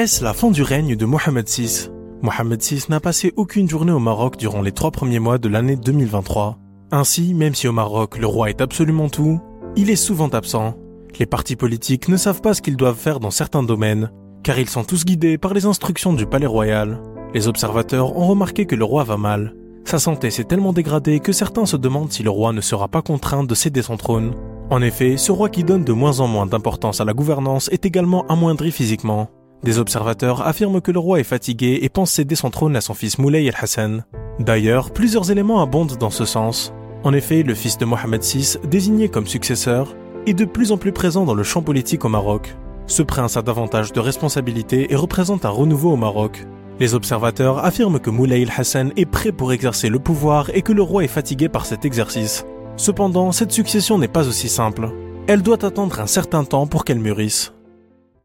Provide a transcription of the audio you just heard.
Est-ce la fin du règne de Mohamed VI Mohamed VI n'a passé aucune journée au Maroc durant les trois premiers mois de l'année 2023. Ainsi, même si au Maroc le roi est absolument tout, il est souvent absent. Les partis politiques ne savent pas ce qu'ils doivent faire dans certains domaines, car ils sont tous guidés par les instructions du palais royal. Les observateurs ont remarqué que le roi va mal. Sa santé s'est tellement dégradée que certains se demandent si le roi ne sera pas contraint de céder son trône. En effet, ce roi qui donne de moins en moins d'importance à la gouvernance est également amoindri physiquement. Des observateurs affirment que le roi est fatigué et pense céder son trône à son fils Moulay el-Hassan. D'ailleurs, plusieurs éléments abondent dans ce sens. En effet, le fils de Mohamed VI, désigné comme successeur, est de plus en plus présent dans le champ politique au Maroc. Ce prince a davantage de responsabilités et représente un renouveau au Maroc. Les observateurs affirment que Moulay el-Hassan est prêt pour exercer le pouvoir et que le roi est fatigué par cet exercice. Cependant, cette succession n'est pas aussi simple. Elle doit attendre un certain temps pour qu'elle mûrisse.